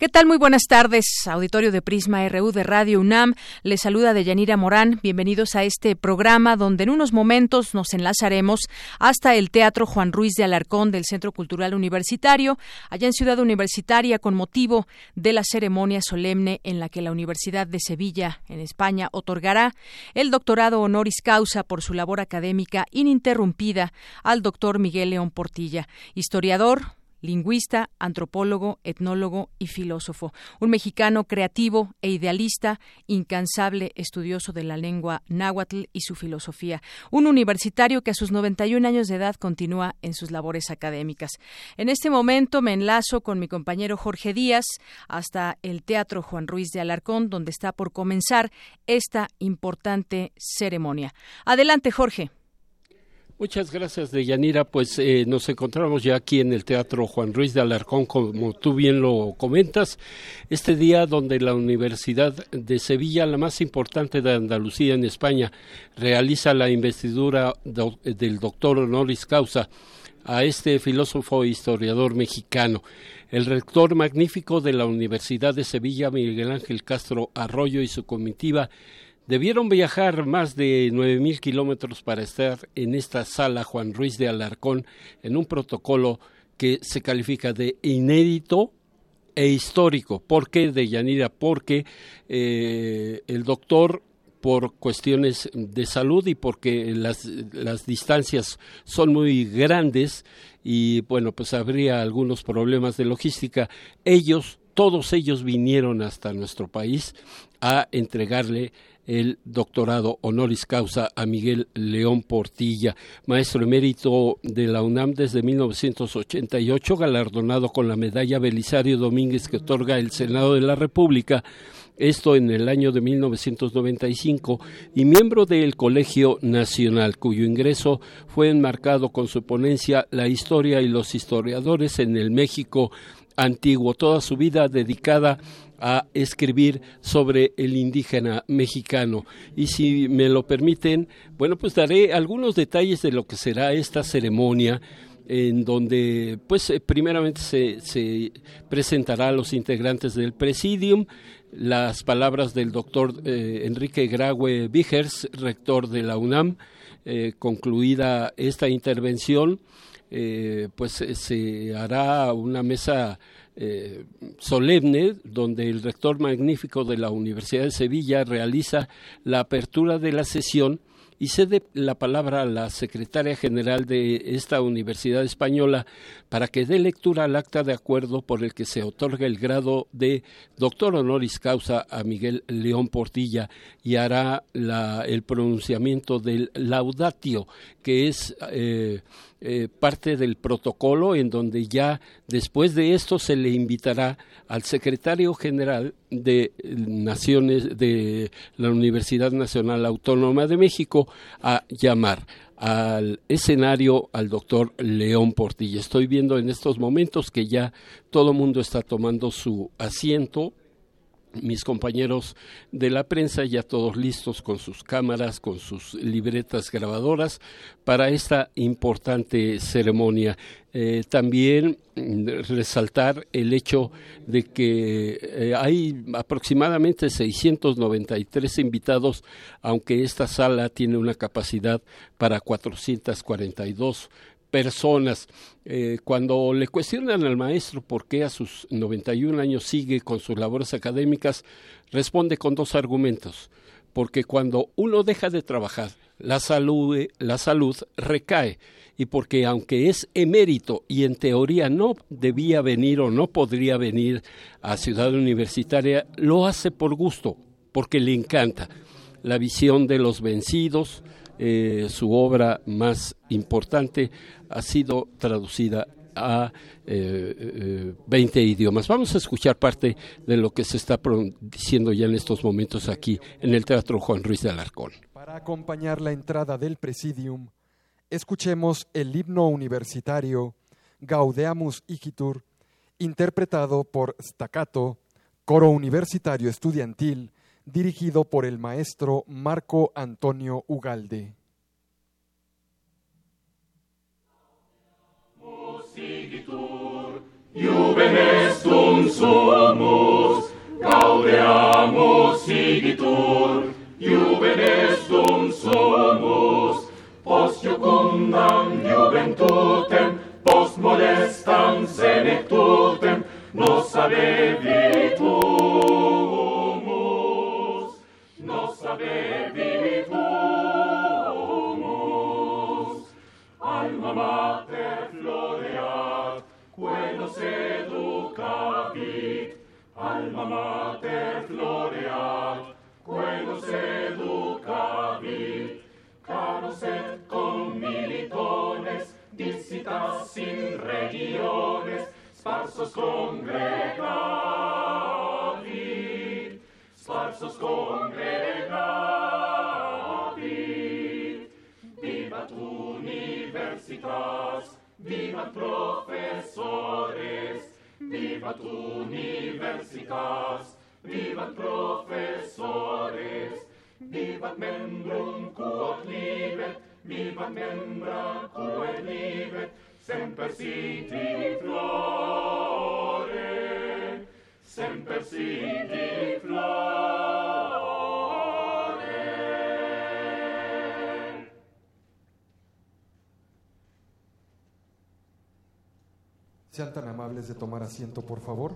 ¿Qué tal? Muy buenas tardes, auditorio de Prisma RU de Radio UNAM. Les saluda Deyanira Morán. Bienvenidos a este programa donde en unos momentos nos enlazaremos hasta el Teatro Juan Ruiz de Alarcón del Centro Cultural Universitario, allá en Ciudad Universitaria, con motivo de la ceremonia solemne en la que la Universidad de Sevilla, en España, otorgará el doctorado honoris causa por su labor académica ininterrumpida al doctor Miguel León Portilla, historiador, lingüista, antropólogo, etnólogo y filósofo. Un mexicano creativo e idealista, incansable estudioso de la lengua náhuatl y su filosofía. Un universitario que a sus 91 años de edad continúa en sus labores académicas. En este momento me enlazo con mi compañero Jorge Díaz hasta el Teatro Juan Ruiz de Alarcón, donde está por comenzar esta importante ceremonia. Adelante, Jorge. Muchas gracias, Deyanira. Pues eh, nos encontramos ya aquí en el Teatro Juan Ruiz de Alarcón, como tú bien lo comentas, este día donde la Universidad de Sevilla, la más importante de Andalucía en España, realiza la investidura del doctor honoris causa a este filósofo e historiador mexicano. El rector magnífico de la Universidad de Sevilla, Miguel Ángel Castro Arroyo y su comitiva, Debieron viajar más de nueve mil kilómetros para estar en esta sala Juan Ruiz de Alarcón en un protocolo que se califica de inédito e histórico. ¿Por qué de Yanira? Porque eh, el doctor por cuestiones de salud y porque las, las distancias son muy grandes y bueno, pues habría algunos problemas de logística. Ellos, todos ellos vinieron hasta nuestro país a entregarle el doctorado honoris causa a Miguel León Portilla, maestro emérito de la UNAM desde 1988, galardonado con la medalla Belisario Domínguez que otorga el Senado de la República esto en el año de 1995, y miembro del Colegio Nacional, cuyo ingreso fue enmarcado con su ponencia La historia y los historiadores en el México antiguo, toda su vida dedicada a escribir sobre el indígena mexicano. Y si me lo permiten, bueno, pues daré algunos detalles de lo que será esta ceremonia en donde pues eh, primeramente se, se, presentará a los integrantes del presidium las palabras del doctor eh, Enrique Graue Vigers, rector de la UNAM, eh, concluida esta intervención, pues se hará una mesa eh, solemne donde el rector magnífico de la Universidad de Sevilla realiza la apertura de la sesión y cede la palabra a la secretaria general de esta Universidad Española para que dé lectura al acta de acuerdo por el que se otorga el grado de doctor honoris causa a Miguel León Portilla y hará el pronunciamiento del laudatio, que es eh, eh, parte del protocolo en donde ya después de esto se le invitará al secretario general de Naciones de la Universidad Nacional Autónoma de México a llamar al escenario al doctor León Portilla. Estoy viendo en estos momentos que ya todo mundo está tomando su asiento mis compañeros de la prensa ya todos listos con sus cámaras, con sus libretas grabadoras para esta importante ceremonia. Eh, también mm, resaltar el hecho de que eh, hay aproximadamente 693 invitados, aunque esta sala tiene una capacidad para 442 personas. Eh, cuando le cuestionan al maestro por qué a sus 91 años sigue con sus labores académicas, responde con dos argumentos. Porque cuando uno deja de trabajar, la salud, la salud recae. Y porque aunque es emérito y en teoría no debía venir o no podría venir a Ciudad Universitaria, lo hace por gusto, porque le encanta la visión de los vencidos, eh, su obra más importante ha sido traducida a eh, 20 eh, idiomas. Vamos a escuchar parte de lo que se está diciendo ya en estos momentos aquí en el Teatro Juan Ruiz de Alarcón. Para acompañar la entrada del Presidium, escuchemos el himno universitario Gaudeamus Igitur, interpretado por Staccato, coro universitario estudiantil dirigido por el maestro Marco Antonio Ugalde. Nos avevitumus, alma mater floreat, quellos educavit, alma mater floreat, quellos educavit, caros et commilitones, disitas in regiones, sparsos congregavit, sparsos congregavit, Vivat professores, vivat universitas, vivat professores, vivat membrum quod libet, vivat membra quod libet, semper sit in flore, semper si Sean tan amables de tomar asiento, por favor.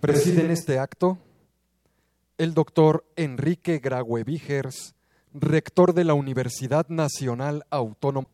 Presiden este acto el doctor Enrique Graue Vigers, rector de la Universidad Nacional Autónoma